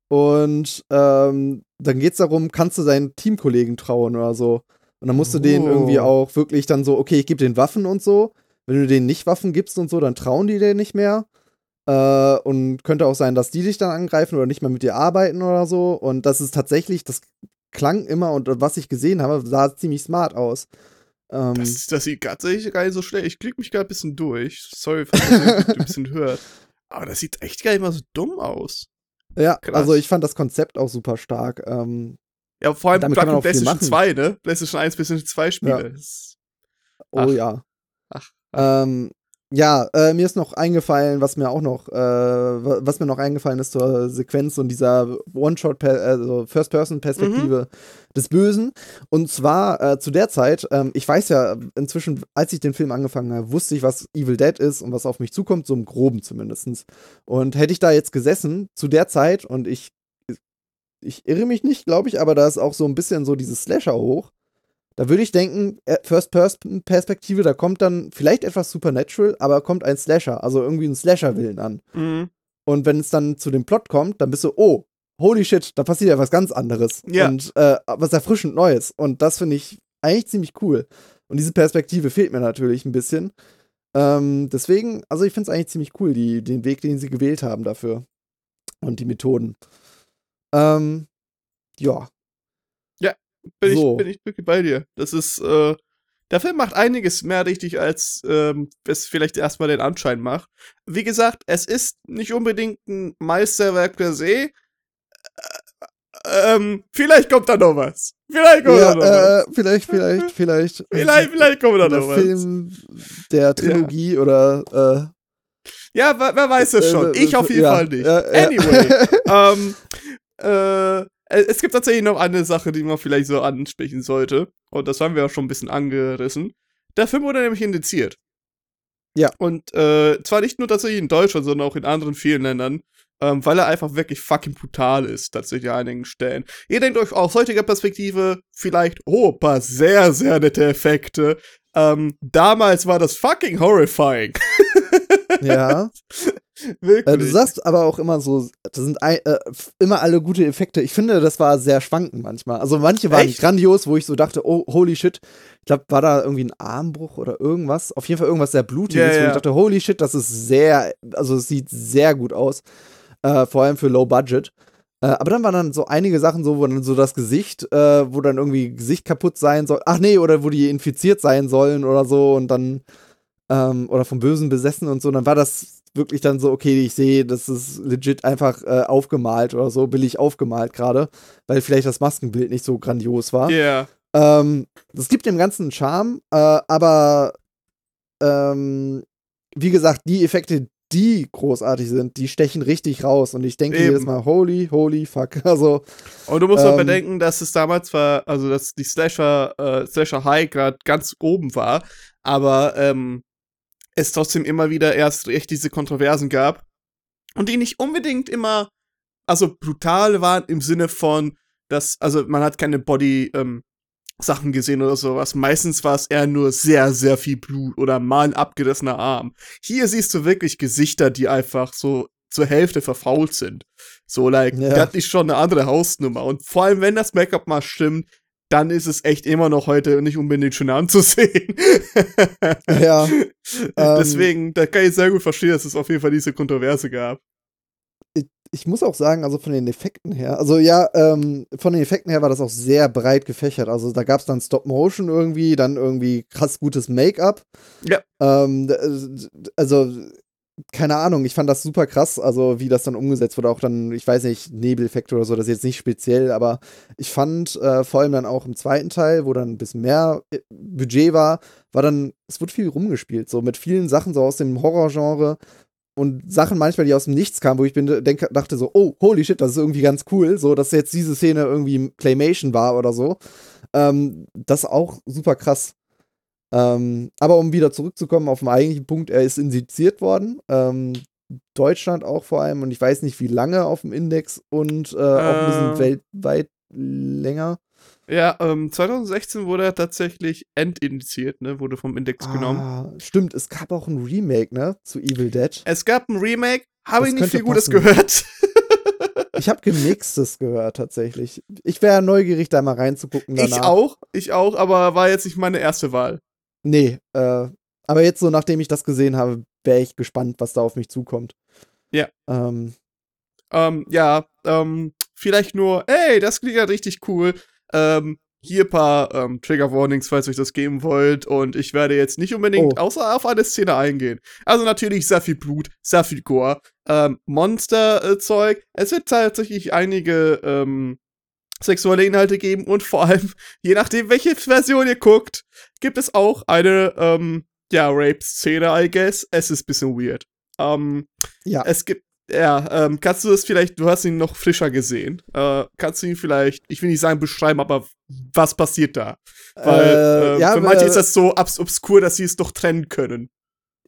Und ähm, dann geht es darum, kannst du deinen Teamkollegen trauen oder so. Und dann musst du denen irgendwie Oh. auch wirklich dann so, okay, ich gebe den Waffen und so. Wenn du denen nicht Waffen gibst und so, dann trauen die dir nicht mehr. Äh, und könnte auch sein, dass die dich dann angreifen oder nicht mehr mit dir arbeiten oder so. Und das ist tatsächlich, das klang immer und was ich gesehen habe, sah ziemlich smart aus. Ähm, Das, das sieht tatsächlich gar nicht so schlecht. Ich klicke mich gerade ein bisschen durch. Sorry, falls man ein bisschen hört. Aber das sieht echt gar nicht mal so dumm aus. ja, krass. also ich fand das Konzept auch super stark. Ähm, Ja, vor allem Damit kann man auch PlayStation machen. 2, ne? PlayStation 1, PlayStation 2 Spiele. Ja. Oh Ach. ja. Ach, Ähm, ja, äh, mir ist noch eingefallen, was mir auch noch, äh, wa- was mir noch eingefallen ist zur Sequenz und dieser One-Shot, also First-Person-Perspektive des Bösen. Und zwar äh, zu der Zeit, ähm, ich weiß ja inzwischen, als ich den Film angefangen habe, wusste ich, was Evil Dead ist und was auf mich zukommt, so im Groben zumindest. Und hätte ich da jetzt gesessen zu der Zeit und ich, ich irre mich nicht, glaube ich, aber da ist auch so ein bisschen so dieses Slasher hoch. Da würde ich denken, äh, First-Person-Perspektive, da kommt dann vielleicht etwas Supernatural, aber kommt ein Slasher, also irgendwie ein Slasher-Willen an. Mhm. Und wenn es dann zu dem Plot kommt, dann bist du, oh, holy shit, da passiert ja was ganz anderes. Ja. Und äh, was erfrischend Neues. Und das finde ich eigentlich ziemlich cool. Und diese Perspektive fehlt mir natürlich ein bisschen. Ähm, deswegen, also ich finde es eigentlich ziemlich cool, die, den Weg, den sie gewählt haben dafür. Und die Methoden. Ähm, ja. Bin, So. ich, bin ich wirklich bei dir. Das ist, äh, der Film macht einiges mehr richtig, als ähm, es vielleicht erstmal den Anschein macht. Wie gesagt, es ist nicht unbedingt ein Meisterwerk per se. Äh, ähm, vielleicht kommt da noch was. Vielleicht kommt da noch was. Ja, äh, vielleicht, vielleicht, vielleicht. Vielleicht, vielleicht kommt da noch was. Film der Trilogie oder äh, Ja, wer, wer weiß es schon. Äh, Ich auf jeden ja, Fall nicht. ja, ja. Anyway. ähm, äh, es gibt tatsächlich noch eine Sache, die man vielleicht so ansprechen sollte. Und das haben wir auch schon ein bisschen angerissen. Der Film wurde nämlich indiziert. Ja. Und äh, zwar nicht nur tatsächlich in Deutschland, sondern auch in anderen vielen Ländern. Ähm, weil er einfach wirklich fucking brutal ist, tatsächlich an einigen Stellen. Ihr denkt euch aus heutiger Perspektive vielleicht, oh, ein paar sehr, sehr nette Effekte. Ähm, damals war das fucking horrifying. ja. Wirklich. Äh, du sagst aber auch immer so, das sind ein, äh, immer alle gute Effekte. Ich finde, das war sehr schwankend manchmal. Also manche waren Echt? grandios, wo ich so dachte, oh, holy shit. Ich glaube, war da irgendwie ein Armbruch oder irgendwas. Auf jeden Fall irgendwas sehr Blutiges, Ja, wo ja. ich dachte, holy shit, das ist sehr, also es sieht sehr gut aus. Äh, vor allem für Low Budget. Äh, aber dann waren dann so einige Sachen so, wo dann so das Gesicht, äh, wo dann irgendwie Gesicht kaputt sein soll. Ach nee, oder wo die infiziert sein sollen oder so und dann ähm, oder vom Bösen besessen und so. dann war das wirklich dann so, okay, ich sehe, das ist legit einfach äh, aufgemalt oder so, billig aufgemalt gerade, weil vielleicht das Maskenbild nicht so grandios war. Ja. Ähm, das gibt dem Ganzen einen Charme, äh, aber ähm, wie gesagt, die Effekte, die großartig sind, die stechen richtig raus und ich denke Eben. jedes Mal, holy, holy fuck. Also, Und du musst auch Ähm, bedenken, dass es damals war, also dass die Slasher, äh, Slasher High gerade ganz oben war, aber ähm, es trotzdem immer wieder erst echt diese Kontroversen gab und die nicht unbedingt immer, also brutal waren im Sinne von, dass, also man hat keine Body, ähm, Sachen gesehen oder sowas. Meistens war es eher nur sehr, sehr viel Blut oder mal ein abgerissener Arm. Hier siehst du wirklich Gesichter, die einfach so zur Hälfte verfault sind. So, like, Ja. das ist schon eine andere Hausnummer. Und vor allem, wenn das Make-up mal stimmt, dann ist es echt immer noch heute nicht unbedingt schön anzusehen. ja, ähm, Deswegen, da kann ich sehr gut verstehen, dass es auf jeden Fall diese Kontroverse gab. ich muss auch sagen, also von den Effekten her, also ja, ähm, von den Effekten her war das auch sehr breit gefächert. Also da gab es dann Stop Motion irgendwie, dann irgendwie krass gutes Make-up. Ja. Ähm, also keine Ahnung, ich fand das super krass, also wie das dann umgesetzt wurde, auch dann, ich weiß nicht, Nebeleffekte oder so, das ist jetzt nicht speziell, aber ich fand äh, vor allem dann auch im zweiten Teil, wo dann ein bisschen mehr äh, Budget war, war dann, es wurde viel rumgespielt, so mit vielen Sachen so aus dem Horrorgenre und Sachen manchmal, die aus dem Nichts kamen, wo ich bin, denk, dachte so, oh, holy shit, das ist irgendwie ganz cool, so, dass jetzt diese Szene irgendwie Claymation war oder so. Ähm, das auch super krass. Ähm, aber um wieder zurückzukommen auf den eigentlichen Punkt, er ist indiziert worden. Ähm, Deutschland auch vor allem und ich weiß nicht, wie lange auf dem Index und äh, auch ein bisschen Ähm. weltweit länger. Ja, ähm, 2016 wurde er tatsächlich entindiziert, ne? Wurde vom Index genommen. Ah, stimmt, es gab auch ein Remake, ne? Zu Evil Dead. Es gab ein Remake, habe ich nicht viel Gutes passen. gehört. Ich habe gemixtes gehört, tatsächlich. Ich wäre neugierig, da mal reinzugucken danach. Ich auch, ich auch, aber war jetzt nicht meine erste Wahl. Nee, äh, aber jetzt so, nachdem ich das gesehen habe, wäre ich gespannt, was da auf mich zukommt. Ja. Ähm, Ähm, ja, ähm, vielleicht nur, ey, das klingt ja richtig cool. Ähm, hier ein paar ähm, Trigger Warnings, falls ihr euch das geben wollt. Und ich werde jetzt nicht unbedingt Oh. außer auf eine Szene eingehen. Also natürlich sehr viel Blut, sehr viel Gore, ähm, Monster-Zeug. Es wird tatsächlich einige ähm, sexuelle Inhalte geben und vor allem, je nachdem, welche Version ihr guckt, gibt es auch eine, ähm, ja, Rape-Szene, I guess. Es ist ein bisschen weird. Ähm, ja. es gibt, ja, ähm, kannst du das vielleicht, du hast ihn noch frischer gesehen. Äh, kannst du ihn vielleicht, ich will nicht sagen beschreiben, aber was passiert da? Weil Äh, äh, ja, für manche äh, ist das so abs obskur, dass sie es doch trennen können.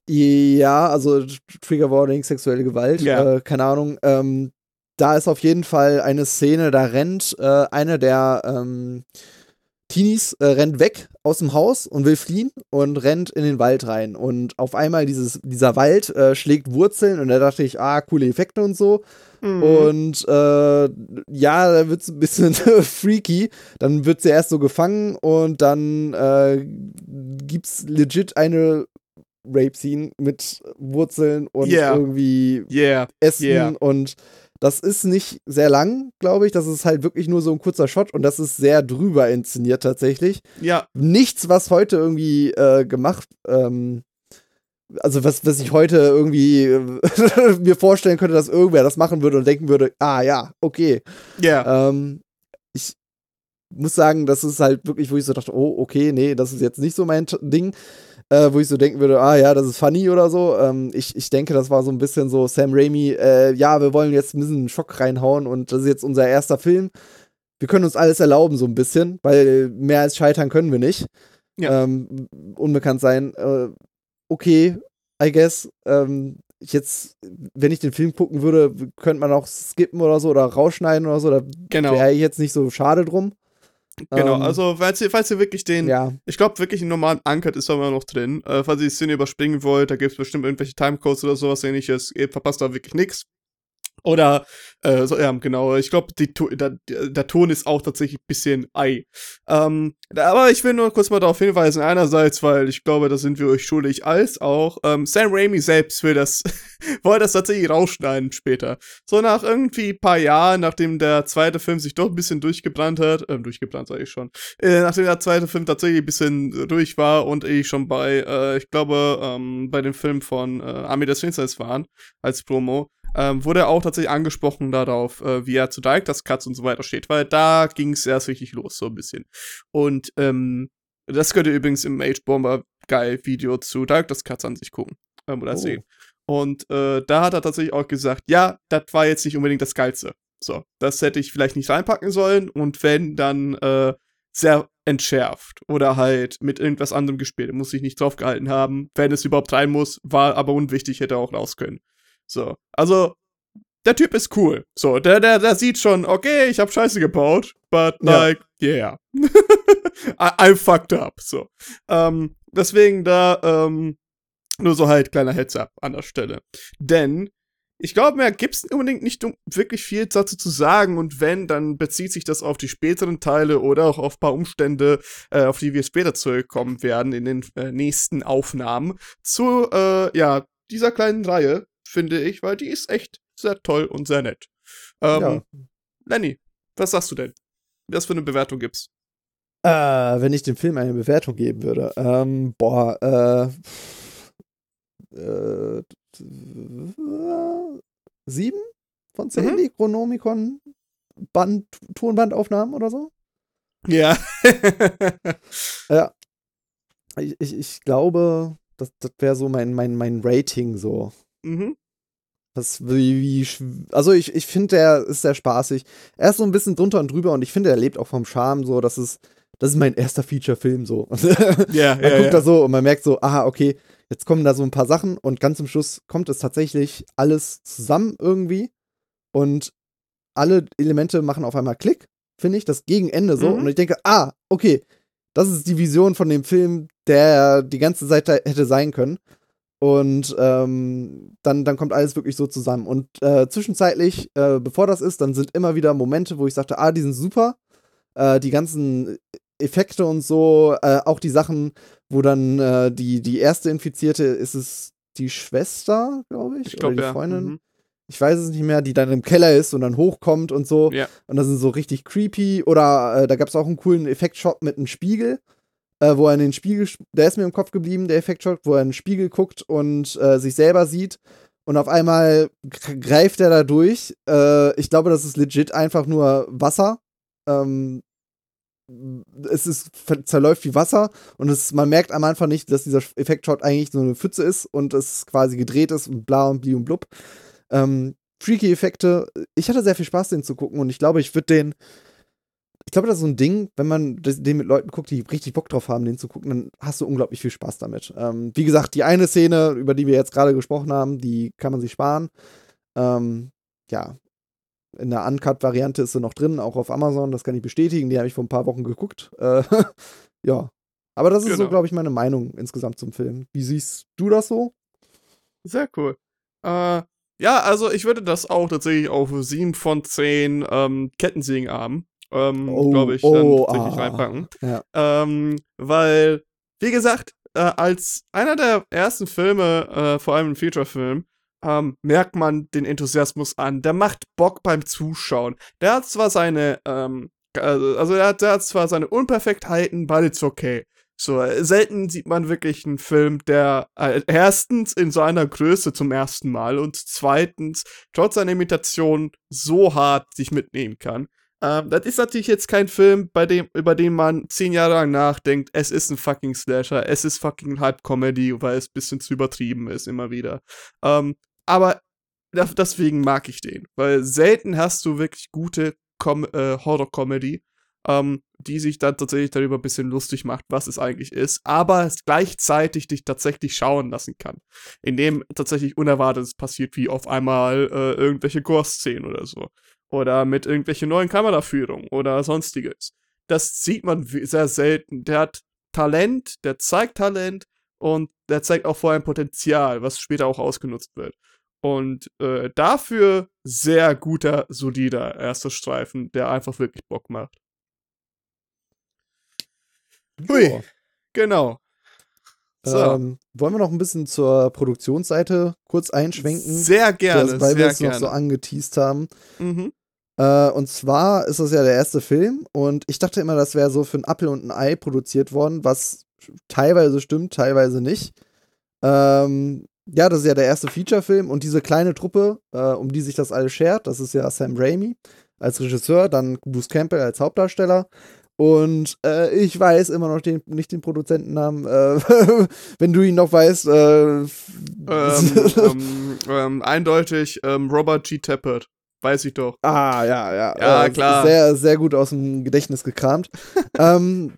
Ja, also Trigger Warning, sexuelle Gewalt, Ja. äh, keine Ahnung. Ähm, da ist auf jeden Fall eine Szene, da rennt äh, eine der ähm, Teenies äh, rennt weg aus dem Haus und will fliehen und rennt in den Wald rein. Und auf einmal dieses, dieser Wald äh, schlägt Wurzeln und da dachte ich, ah, coole Effekte und so. Mhm. Und äh, ja, da wird es ein bisschen freaky. Dann wird sie erst so gefangen und dann äh, gibt's legit eine Rape-Scene mit Wurzeln und Yeah. irgendwie yeah, Essen Yeah. und das ist nicht sehr lang, glaube ich. Das ist halt wirklich nur so ein kurzer Shot und das ist sehr drüber inszeniert tatsächlich. ja, Nichts, was heute irgendwie äh, gemacht, ähm, also was, was ich heute irgendwie äh, mir vorstellen könnte, dass irgendwer das machen würde und denken würde, ah ja, okay. yeah. Ähm, ich muss sagen, das ist halt wirklich, wo ich so dachte, oh, okay, nee, das ist jetzt nicht so mein Ding. Äh, wo ich so denken würde, ah ja, das ist funny oder so. Ähm, ich, ich denke, das war so ein bisschen so Sam Raimi, äh, ja, wir wollen jetzt ein bisschen einen Schock reinhauen und das ist jetzt unser erster Film. Wir können uns alles erlauben, so ein bisschen, weil mehr als scheitern können wir nicht. Ja. Ähm, unbekannt sein. Äh, okay, I guess. Ähm, jetzt, wenn ich den Film gucken würde, könnte man auch skippen oder so oder rausschneiden oder so. Da Genau, wäre ich jetzt nicht so schade drum. Genau. ähm, also, falls ihr, falls ihr wirklich den, Ja, ich glaube wirklich einen normalen Uncut ist da immer noch drin. Äh, falls ihr die Szene überspringen wollt, da gibt es bestimmt irgendwelche Timecodes oder sowas ähnliches. Ihr verpasst da wirklich nichts. Oder, äh, so, ja, genau, ich glaube, der, der Ton ist auch tatsächlich ein bisschen Ei. Ähm, aber ich will nur kurz mal darauf hinweisen, einerseits, weil ich glaube, da sind wir euch schuldig, als auch, ähm, Sam Raimi selbst will das, wollte das tatsächlich rausschneiden später. So nach irgendwie paar Jahren, nachdem der zweite Film sich doch ein bisschen durchgebrannt hat, ähm, durchgebrannt sage ich schon, äh, nachdem der zweite Film tatsächlich ein bisschen durch war und ich schon bei, äh, ich glaube, ähm, bei dem Film von äh, Army des Finsternis waren, als Promo, ähm, wurde er auch tatsächlich angesprochen darauf, äh, wie er zu Director's Cuts und so weiter steht, weil da ging es erst richtig los, so ein bisschen. Und ähm, das könnt ihr übrigens im Age Bomber geil Video zu Director's Cuts an sich gucken ähm, oder Oh. sehen. Und äh, da hat er tatsächlich auch gesagt, ja, das war jetzt nicht unbedingt das Geilste. So, das hätte ich vielleicht nicht reinpacken sollen und wenn, dann äh, sehr entschärft oder halt mit irgendwas anderem gespielt. Muss ich nicht drauf gehalten haben. Wenn es überhaupt rein muss, war aber unwichtig, hätte auch raus können. So, also der Typ ist cool. So, der, der, der sieht schon, okay, ich hab Scheiße gebaut, but Ja. like, yeah. I, I'm fucked up. So. Ähm, deswegen da, ähm, nur so halt kleiner Heads-up an der Stelle. Denn ich glaube, mehr gibt's unbedingt nicht wirklich viel dazu zu sagen und wenn, dann bezieht sich das auf die späteren Teile oder auch auf ein paar Umstände, äh, auf die wir später zurückkommen werden in den äh, nächsten Aufnahmen zu, äh, ja, dieser kleinen Reihe, finde ich, weil die ist echt sehr toll und sehr nett. Ähm, ja. Lenny, was sagst du denn? Was für eine Bewertung gibt's? Äh, wenn ich dem Film eine Bewertung geben würde. Ähm, boah, äh, äh, sieben von zehn Mhm. Necronomicon Band, Tonbandaufnahmen oder so. Ja. Ich, ich, ich glaube, das, das wäre so mein, mein, mein Rating so. Mhm. Das, wie, wie, also ich, ich finde, der ist sehr spaßig. Er ist so ein bisschen drunter und drüber und ich finde, er lebt auch vom Charme so, das ist, das ist mein erster Feature-Film so. Ja, man ja, guckt ja. da so und man merkt so, aha, okay, jetzt kommen da so ein paar Sachen und ganz zum Schluss kommt es tatsächlich alles zusammen irgendwie und alle Elemente machen auf einmal Klick finde ich, das Gegenende so. Mhm. Und ich denke, ah, okay, das ist die Vision von dem Film, der die ganze Zeit hätte sein können. Und ähm, dann, dann kommt alles wirklich so zusammen. Und äh, zwischenzeitlich, äh, bevor das ist, dann sind immer wieder Momente, wo ich sagte, ah, die sind super. Äh, die ganzen Effekte und so, äh, auch die Sachen, wo dann äh, die, die erste Infizierte ist es die Schwester, glaube ich, Ich glaube, oder die ja. Freundin. Mhm. Ich weiß es nicht mehr, die dann im Keller ist und dann hochkommt und so. Ja. Und das sind so richtig creepy. Oder äh, da gab es auch einen coolen Effektshot mit einem Spiegel, äh, wo er in den Spiegel, der ist mir im Kopf geblieben, der Effektshot, wo er in den Spiegel guckt und äh, sich selber sieht. Und auf einmal greift er da durch. Äh, ich glaube, das ist legit einfach nur Wasser. Ähm, es ist, zerläuft wie Wasser und es, man merkt am Anfang nicht, dass dieser Effektshot eigentlich so eine Pfütze ist und es quasi gedreht ist und bla und bli und blub. Ähm, freaky Effekte. Ich hatte sehr viel Spaß, den zu gucken und ich glaube, ich würde den. Ich glaube, das ist so ein Ding, wenn man den mit Leuten guckt, die richtig Bock drauf haben, den zu gucken, dann hast du unglaublich viel Spaß damit. Ähm, wie gesagt, die eine Szene, über die wir jetzt gerade gesprochen haben, die kann man sich sparen. Ähm, ja, in der Uncut-Variante ist sie noch drin, auch auf Amazon, das kann ich bestätigen. Die habe ich vor ein paar Wochen geguckt. Äh, ja. Aber das ist so, Genau. glaube ich, meine Meinung insgesamt zum Film. Wie siehst du das so? Sehr cool. Äh, ja, also ich würde das auch tatsächlich auf 7 von 10 ähm, Kettensägenarmen, ähm, Oh, glaube ich, oh, dann tatsächlich ah. reinpacken. Ja. Ähm, weil, wie gesagt, äh, als einer der ersten Filme, äh, vor allem ein Feature-Film, ähm, merkt man den Enthusiasmus an. Der macht Bock beim Zuschauen. Der hat zwar seine, ähm, also also er hat, der hat zwar seine Unperfektheiten, but it's okay. So, äh, selten sieht man wirklich einen Film, der äh, erstens in so einer Größe zum ersten Mal und zweitens trotz seiner Imitation so hart sich mitnehmen kann. Ähm, das ist natürlich jetzt kein Film, bei dem, über den man zehn Jahre lang nachdenkt, es ist ein fucking Slasher, es ist fucking Halb-Comedy, weil es ein bisschen zu übertrieben ist, immer wieder. Ähm, aber deswegen mag ich den, weil selten hast du wirklich gute Com äh, Horror-Comedy, ähm, die sich dann tatsächlich darüber ein bisschen lustig macht, was es eigentlich ist, aber gleichzeitig dich tatsächlich schauen lassen kann. Indem tatsächlich Unerwartetes passiert, wie auf einmal äh, irgendwelche Gore-Szenen oder so. Oder mit irgendwelche neuen Kameraführung oder sonstiges. Das sieht man sehr selten. Der hat Talent, der zeigt Talent und der zeigt auch vor allem Potenzial, was später auch ausgenutzt wird. Und äh, dafür sehr guter, solider erster Streifen, der einfach wirklich Bock macht. Hui. Ja. Genau. So. Ähm, wollen wir noch ein bisschen zur Produktionsseite kurz einschwenken? Sehr gerne, das, weil wir es noch so angeteased haben. mhm. Äh, und zwar ist das ja der erste Film und ich dachte immer, das wäre so für ein Apfel und ein Ei produziert worden, was teilweise stimmt, teilweise nicht. Ähm, ja, das ist ja der erste Feature-Film und diese kleine Truppe, äh, um die sich das alles schert, das ist ja Sam Raimi als Regisseur, dann Bruce Campbell als Hauptdarsteller. Und äh, ich weiß immer noch den, nicht den Produzentennamen. Äh, wenn du ihn noch weißt. Äh, ähm, ähm, ähm, eindeutig ähm, Robert G. Tappert. Weiß ich doch. Ah, ja, ja. Ja, Äh, klar. Sehr, sehr gut aus dem Gedächtnis gekramt. ähm,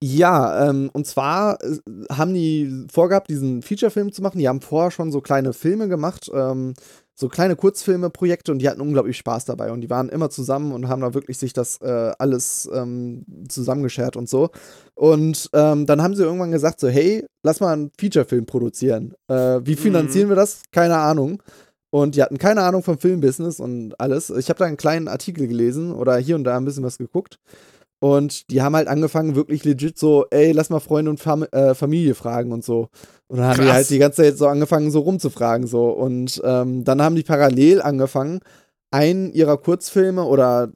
ja, ähm, und zwar äh, haben die vorgehabt, diesen Feature-Film zu machen. Die haben vorher schon so kleine Filme gemacht, ähm, so kleine Kurzfilme-Projekte und die hatten unglaublich Spaß dabei. Und die waren immer zusammen und haben da wirklich sich das äh, alles ähm, zusammengeschert und so. Und ähm, dann haben sie irgendwann gesagt: so, hey, lass mal einen Feature-Film produzieren. Äh, wie finanzieren wir das? Keine Ahnung. Und die hatten keine Ahnung vom Filmbusiness und alles. Ich habe da einen kleinen Artikel gelesen oder hier und da ein bisschen was geguckt. Und die haben halt angefangen, wirklich legit so, ey, lass mal Freunde und Fam äh, Familie fragen und so. Und dann haben die Krass. halt die ganze Zeit so angefangen, so rumzufragen, so. Und ähm, dann haben die parallel angefangen, einen ihrer Kurzfilme oder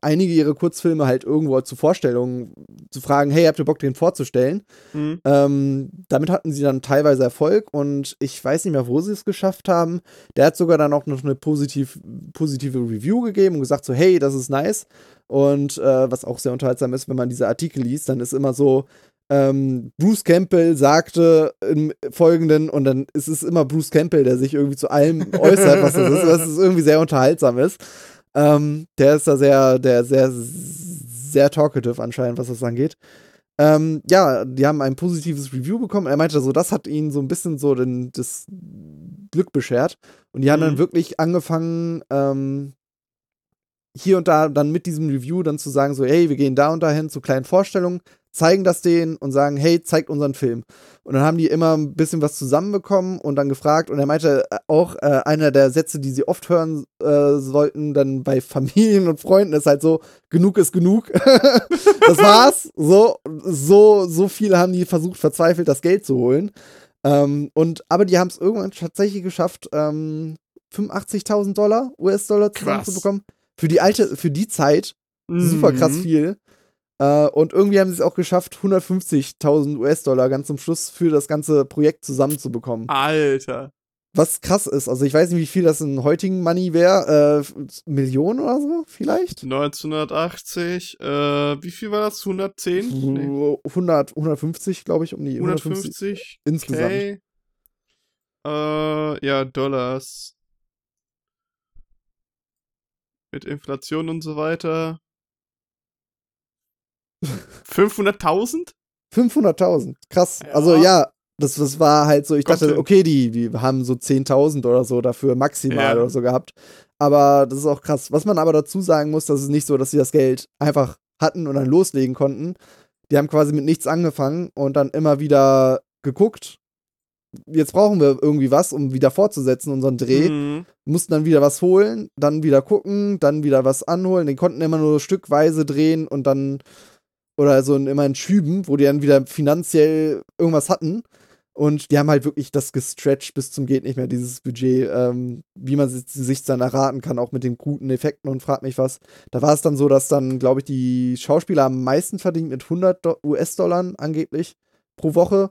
einige ihrer Kurzfilme halt irgendwo zu Vorstellungen zu fragen, hey, habt ihr Bock, den vorzustellen? Mhm. Ähm, damit hatten sie dann teilweise Erfolg und ich weiß nicht mehr, wo sie es geschafft haben. Der hat sogar dann auch noch eine positiv, positive Review gegeben und gesagt so, hey, das ist nice. Und äh, was auch sehr unterhaltsam ist, wenn man diese Artikel liest, dann ist immer so, ähm, Bruce Campbell sagte im Folgenden und dann ist es immer Bruce Campbell, der sich irgendwie zu allem äußert, was das ist, was es irgendwie sehr unterhaltsam ist. Ähm, der ist da sehr, der sehr, sehr talkative anscheinend, was das angeht. Ähm, ja, die haben ein positives Review bekommen. Er meinte so, das hat ihnen so ein bisschen so den, das Glück beschert. Und die haben dann Mhm. wirklich angefangen, ähm, hier und da dann mit diesem Review dann zu sagen, so, hey, wir gehen da und dahin zu kleinen Vorstellungen, zeigen das denen und sagen, hey, zeigt unseren Film. Und dann haben die immer ein bisschen was zusammenbekommen und dann gefragt. Und er meinte äh, auch, äh, einer der Sätze, die sie oft hören äh, sollten, dann bei Familien und Freunden, ist halt so, genug ist genug. das war's. So, so, so viel haben die versucht, verzweifelt das Geld zu holen. Ähm, und, aber die haben es irgendwann tatsächlich geschafft, ähm, 85.000 Dollar, US-Dollar zusammenzubekommen. Für die alte, für die Zeit super krass Mhm. viel. Äh, und irgendwie haben sie es auch geschafft, 150.000 US-Dollar ganz zum Schluss für das ganze Projekt zusammenzubekommen. Alter. Was krass ist. Also ich weiß nicht, wie viel das in heutigen Money wäre. Äh, Millionen oder so, vielleicht? 1980, äh, wie viel war das? 110? Nee, 100, 150, glaube ich, um die 150, 150 insgesamt. K. Äh, ja, Dollars. Mit Inflation und so weiter. 500.000? 500.000. Krass. Ja. Also ja, das, das war halt so, ich Kommt dachte, hin. okay, die, die haben so 10.000 oder so dafür maximal Ja. oder so gehabt. Aber das ist auch krass. Was man aber dazu sagen muss, das ist nicht so, dass sie das Geld einfach hatten und dann loslegen konnten. Die haben quasi mit nichts angefangen und dann immer wieder geguckt. Jetzt brauchen wir irgendwie was, um wieder fortzusetzen, unseren Dreh. Mhm. Mussten dann wieder was holen, dann wieder gucken, dann wieder was anholen. Die konnten immer nur stückweise drehen und dann oder so in, immer in Schüben, wo die dann wieder finanziell irgendwas hatten. Und die haben halt wirklich das gestretched bis zum geht nicht mehr, dieses Budget, ähm, wie man sich, sich dann erraten kann, auch mit den guten Effekten und fragt mich was. Da war es dann so, dass dann, glaube ich, die Schauspieler am meisten verdient mit 100 Do- US-Dollar angeblich pro Woche.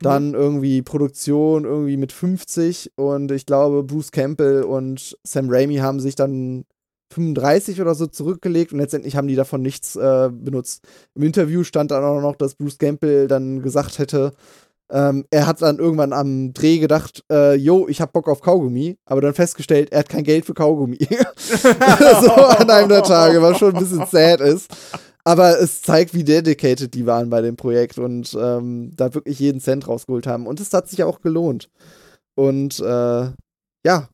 Dann irgendwie Produktion irgendwie mit 50 und ich glaube, Bruce Campbell und Sam Raimi haben sich dann 35 oder so zurückgelegt und letztendlich haben die davon nichts äh, benutzt. Im Interview stand dann auch noch, dass Bruce Campbell dann gesagt hätte, ähm, er hat dann irgendwann am Dreh gedacht, äh, yo, ich hab Bock auf Kaugummi, aber dann festgestellt, er hat kein Geld für Kaugummi. so an einem der Tage, was schon ein bisschen sad ist. Aber es zeigt, wie dedicated die waren bei dem Projekt und ähm, da wirklich jeden Cent rausgeholt haben. Und es hat sich auch gelohnt. Und äh, ja,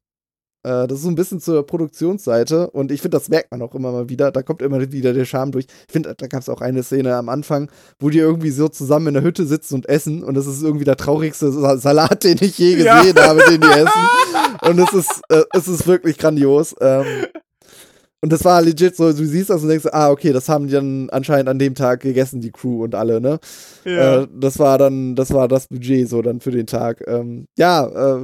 äh, das ist so ein bisschen zur Produktionsseite. Und ich finde, das merkt man auch immer mal wieder. Da kommt immer wieder der Charme durch. Ich finde, da gab es auch eine Szene am Anfang, wo die irgendwie so zusammen in der Hütte sitzen und essen. Und das ist irgendwie der traurigste Sa Salat, den ich je Ja. gesehen habe, den die essen. Und es ist, äh, es ist wirklich grandios. Ähm, und das war legit so, du siehst das und denkst, ah, okay, das haben die dann anscheinend an dem Tag gegessen, die Crew und alle, ne? Ja. Äh, das war dann, das war das Budget so dann für den Tag. Ähm, ja, äh,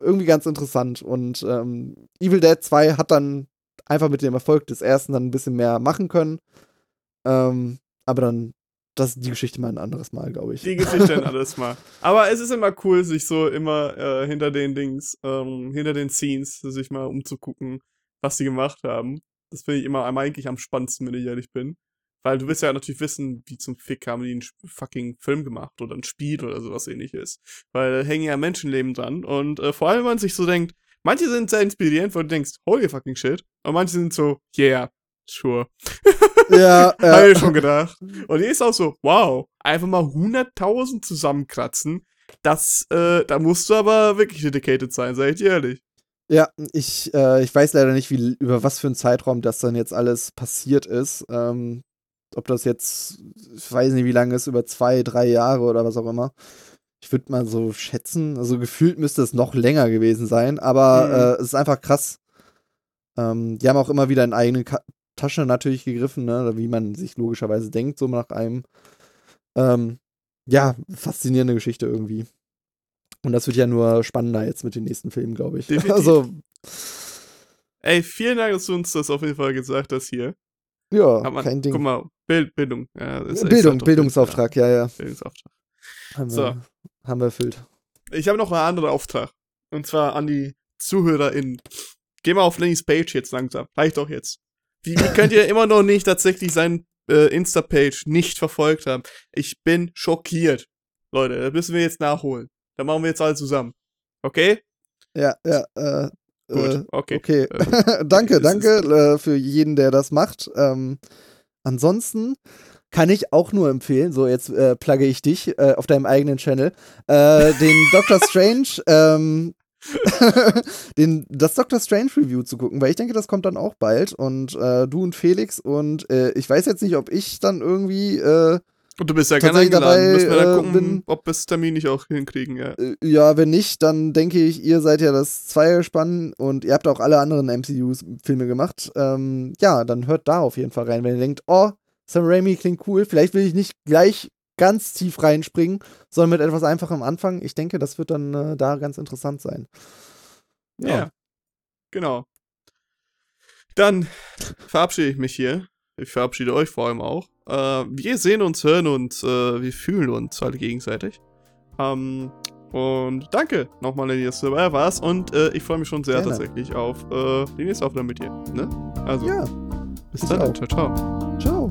irgendwie ganz interessant. Und ähm, Evil Dead 2 hat dann einfach mit dem Erfolg des ersten dann ein bisschen mehr machen können. Ähm, aber dann, das ist die Geschichte mal ein anderes Mal, glaube ich. Die Geschichte ein anderes Mal. Aber es ist immer cool, sich so immer äh, hinter den Dings, ähm, hinter den Scenes, sich mal umzugucken, was sie gemacht haben. Das finde ich immer eigentlich am spannendsten, wenn ich ehrlich bin. Weil du willst ja natürlich wissen, wie zum Fick haben die einen fucking Film gemacht oder ein Spiel oder sowas ähnliches. Weil da hängen ja Menschenleben dran. Und äh, vor allem, wenn man sich so denkt, manche sind sehr inspirierend, wo du denkst, holy fucking shit. Und manche sind so, yeah, sure. ja, Hab ja. ich schon gedacht. Und die ist auch so, wow, einfach mal 100.000 zusammenkratzen. Das, äh, da musst du aber wirklich dedicated sein, sag ich dir ehrlich. Ja, ich, äh, ich weiß leider nicht, wie, über was für einen Zeitraum das dann jetzt alles passiert ist. Ähm, ob das jetzt, ich weiß nicht, wie lange ist, über zwei, drei Jahre oder was auch immer. Ich würde mal so schätzen, also gefühlt müsste es noch länger gewesen sein, aber Mhm. äh, es ist einfach krass. Ähm, die haben auch immer wieder in eigene Ka Tasche natürlich gegriffen, ne, wie man sich logischerweise denkt, so nach einem. Ähm, ja, faszinierende Geschichte irgendwie. Und das wird ja nur spannender jetzt mit den nächsten Filmen, glaube ich. Definitiv. Also, Ey, vielen Dank, dass du uns das auf jeden Fall gesagt hast hier. Ja, Aber kein Ding. Guck mal, Bild, Bildung. Ja, Bildung, Bildungsauftrag, ja, ja. Bildungsauftrag. Haben, So. wir, haben wir erfüllt. Ich habe noch einen anderen Auftrag. Und zwar an die ZuhörerInnen. Geh mal auf Lennys Page jetzt langsam. Reicht doch jetzt. Wie, wie könnt ihr immer noch nicht tatsächlich seinen äh, Insta-Page nicht verfolgt haben? Ich bin schockiert. Leute, das müssen wir jetzt nachholen. Da machen wir jetzt alle zusammen. Okay? Ja, ja, äh, Gut, äh, okay. okay. Äh, danke, danke äh, für jeden, der das macht. Ähm, ansonsten kann ich auch nur empfehlen, so jetzt äh, plugge ich dich äh, auf deinem eigenen Channel, äh, den Doctor Strange ähm, den, das Doctor Strange Review zu gucken, weil ich denke, das kommt dann auch bald. Und äh, du und Felix und ich weiß jetzt nicht, ob ich dann irgendwie. Und du bist ja gerne eingeladen. Dabei, Müssen wir dann äh, gucken, bin, ob wir das Termin nicht auch hinkriegen, ja. Äh, ja, wenn nicht, dann denke ich, ihr seid ja das Zweierspann und ihr habt auch alle anderen MCU-Filme gemacht. Ähm, ja, dann hört da auf jeden Fall rein. Wenn ihr denkt, oh, Sam Raimi klingt cool, vielleicht will ich nicht gleich ganz tief reinspringen, sondern mit etwas einfachem Anfang. Ich denke, das wird dann äh, da ganz interessant sein. Ja. ja. Genau. Dann verabschiede ich mich hier. Ich verabschiede euch vor allem auch. Äh, wir sehen uns, hören uns, äh, wir fühlen uns alle gegenseitig. Ähm, und danke nochmal, wenn ihr dabei warst. Und äh, ich freue mich schon sehr Gerne. tatsächlich auf äh, die nächste Aufnahme mit dir. Ne? Also, ja. bis dann. Ciao, ciao.